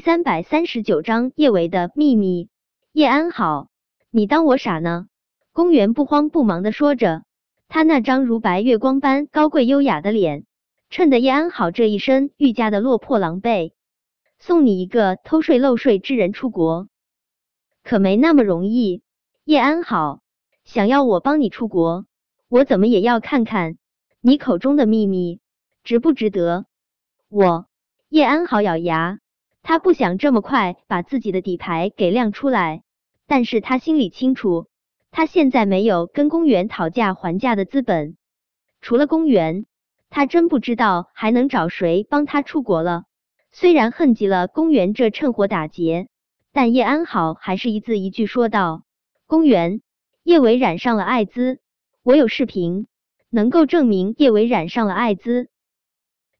三百三十九章叶维的秘密。叶安好，你当我傻呢？公园不慌不忙的说着，他那张如白月光般高贵优雅的脸，衬得叶安好这一身愈加的落魄狼狈。送你一个偷税漏税之人出国，可没那么容易。叶安好，想要我帮你出国，我怎么也要看看你口中的秘密值不值得。我叶安好咬牙。他不想这么快把自己的底牌给亮出来，但是他心里清楚，他现在没有跟公园讨价还价的资本。除了公园，他真不知道还能找谁帮他出国了。虽然恨极了公园这趁火打劫，但叶安好还是一字一句说道：“公园，叶伟染上了艾滋，我有视频能够证明叶伟染上了艾滋，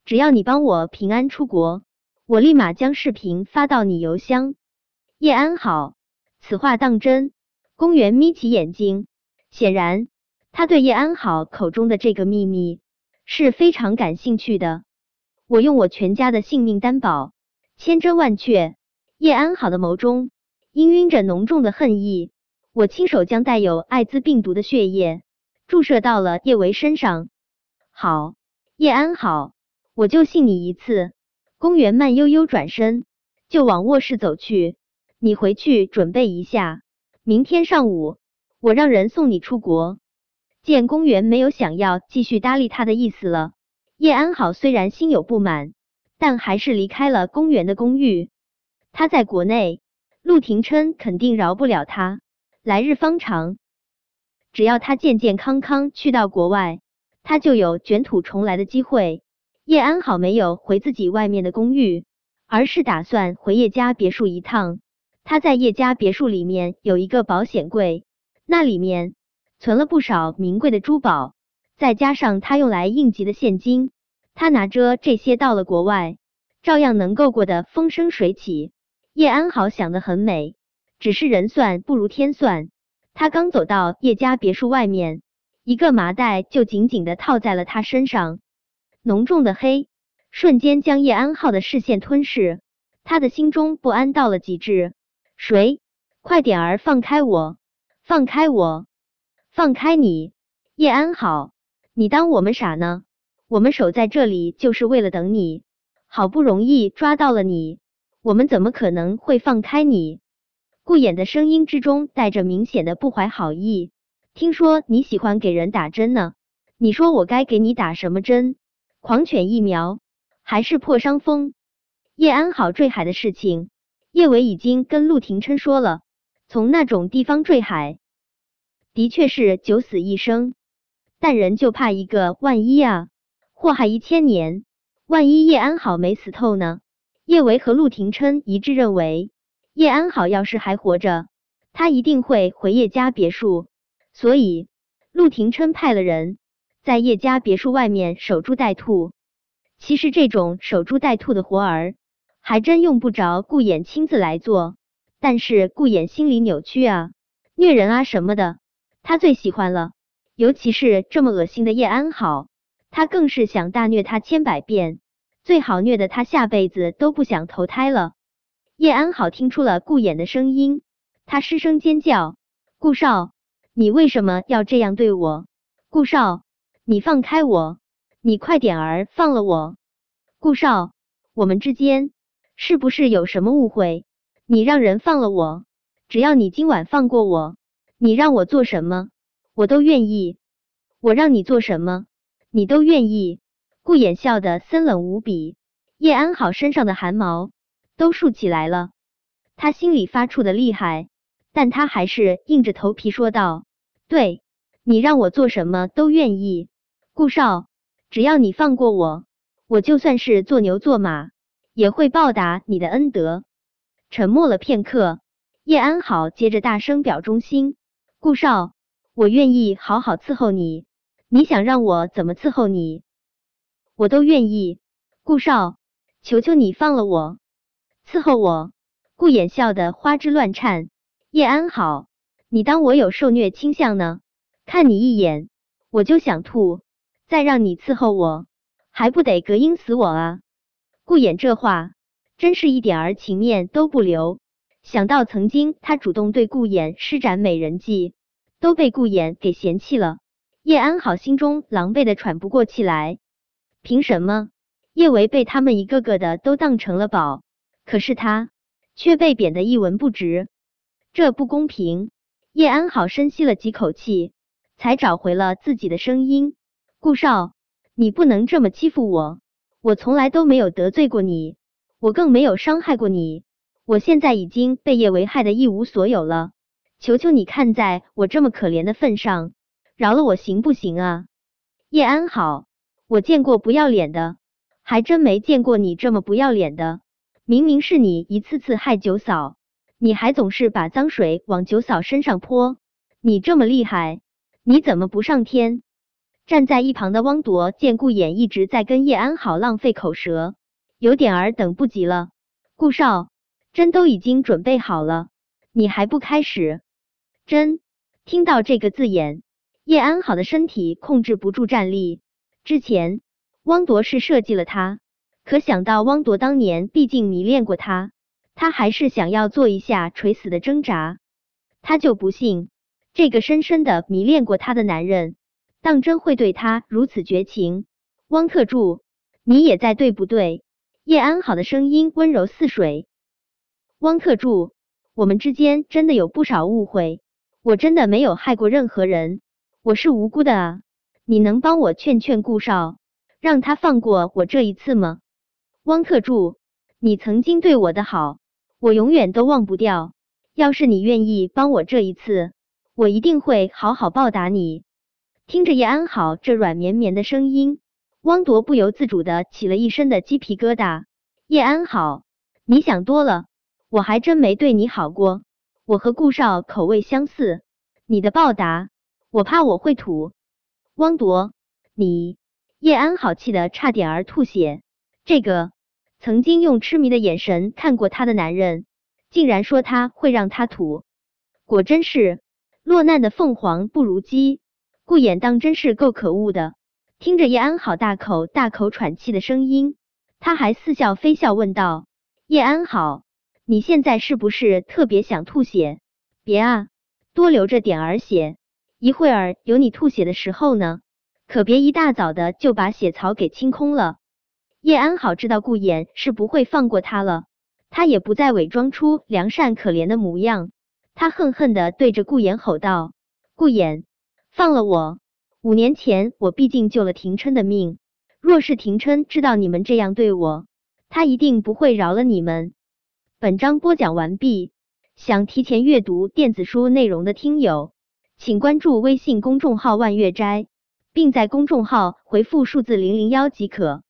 只要你帮我平安出国。”我立马将视频发到你邮箱。叶安好，此话当真？公园眯起眼睛，显然他对叶安好口中的这个秘密是非常感兴趣的。我用我全家的性命担保，千真万确。叶安好的眸中氤氲着浓重的恨意。我亲手将带有艾滋病毒的血液注射到了叶维身上。好，叶安好，我就信你一次。公园慢悠悠转身，就往卧室走去。你回去准备一下，明天上午我让人送你出国。见公园没有想要继续搭理他的意思了，叶安好虽然心有不满，但还是离开了公园的公寓。他在国内，陆廷琛肯定饶不了他。来日方长，只要他健健康康去到国外，他就有卷土重来的机会。叶安好没有回自己外面的公寓，而是打算回叶家别墅一趟。他在叶家别墅里面有一个保险柜，那里面存了不少名贵的珠宝，再加上他用来应急的现金，他拿着这些到了国外，照样能够过得风生水起。叶安好想得很美，只是人算不如天算。他刚走到叶家别墅外面，一个麻袋就紧紧的套在了他身上。浓重的黑瞬间将叶安浩的视线吞噬，他的心中不安到了极致。谁？快点儿放开我！放开我！放开你！叶安好，你当我们傻呢？我们守在这里就是为了等你，好不容易抓到了你，我们怎么可能会放开你？顾衍的声音之中带着明显的不怀好意。听说你喜欢给人打针呢，你说我该给你打什么针？狂犬疫苗还是破伤风？叶安好坠海的事情，叶伟已经跟陆廷琛说了。从那种地方坠海，的确是九死一生，但人就怕一个万一啊！祸害一千年，万一叶安好没死透呢？叶维和陆廷琛一致认为，叶安好要是还活着，他一定会回叶家别墅。所以，陆廷琛派了人。在叶家别墅外面守株待兔，其实这种守株待兔的活儿，还真用不着顾衍亲自来做。但是顾衍心里扭曲啊，虐人啊什么的，他最喜欢了。尤其是这么恶心的叶安好，他更是想大虐他千百遍，最好虐得他下辈子都不想投胎了。叶安好听出了顾衍的声音，他失声尖叫：“顾少，你为什么要这样对我？顾少！”你放开我！你快点儿放了我！顾少，我们之间是不是有什么误会？你让人放了我，只要你今晚放过我，你让我做什么，我都愿意。我让你做什么，你都愿意。顾衍笑得森冷无比，叶安好身上的汗毛都竖起来了，他心里发怵的厉害，但他还是硬着头皮说道：“对你让我做什么都愿意。”顾少，只要你放过我，我就算是做牛做马，也会报答你的恩德。沉默了片刻，叶安好接着大声表忠心：“顾少，我愿意好好伺候你，你想让我怎么伺候你，我都愿意。顾少，求求你放了我，伺候我。”顾衍笑得花枝乱颤：“叶安好，你当我有受虐倾向呢？看你一眼，我就想吐。”再让你伺候我，还不得膈应死我啊！顾衍这话真是一点儿情面都不留。想到曾经他主动对顾衍施展美人计，都被顾衍给嫌弃了，叶安好心中狼狈的喘不过气来。凭什么叶维被他们一个个的都当成了宝，可是他却被贬得一文不值？这不公平！叶安好深吸了几口气，才找回了自己的声音：“顾少，你不能这么欺负我，我从来都没有得罪过你。”我更没有伤害过你，我现在已经被叶维害得一无所有了，求求你看在我这么可怜的份上，饶了我行不行啊？叶安好，我见过不要脸的，还真没见过你这么不要脸的。明明是你一次次害九嫂，你还总是把脏水往九嫂身上泼，你这么厉害，你怎么不上天？站在一旁的汪铎见顾衍一直在跟叶安好浪费口舌。有点儿等不及了，顾少，针都已经准备好了，你还不开始？针，听到这个字眼，叶安好的身体控制不住站立。之前汪铎是设计了他，可想到汪铎当年毕竟迷恋过他，他还是想要做一下垂死的挣扎。他就不信这个深深的迷恋过他的男人，当真会对他如此绝情。汪特助，你也在对不对？叶安好的声音温柔似水。汪特助，我们之间真的有不少误会，我真的没有害过任何人，我是无辜的啊！你能帮我劝劝顾少，让他放过我这一次吗？汪特助，你曾经对我的好，我永远都忘不掉。要是你愿意帮我这一次，我一定会好好报答你。听着叶安好这软绵绵的声音。汪铎不由自主的起了一身的鸡皮疙瘩。叶安好，你想多了，我还真没对你好过。我和顾少口味相似，你的报答，我怕我会吐。汪铎，你……叶安好气得差点儿吐血。这个曾经用痴迷的眼神看过他的男人，竟然说他会让他吐，果真是落难的凤凰不如鸡。顾衍当真是够可恶的。听着叶安好大口大口喘气的声音，他还似笑非笑问道：“叶安好，你现在是不是特别想吐血？别啊，多留着点儿血，一会儿有你吐血的时候呢，可别一大早的就把血槽给清空了。”叶安好知道顾衍是不会放过他了，他也不再伪装出良善可怜的模样，他恨恨的对着顾衍吼道：“顾衍，放了我！”五年前，我毕竟救了廷琛的命。若是廷琛知道你们这样对我，他一定不会饶了你们。本章播讲完毕。想提前阅读电子书内容的听友，请关注微信公众号“万月斋”，并在公众号回复数字零零幺即可。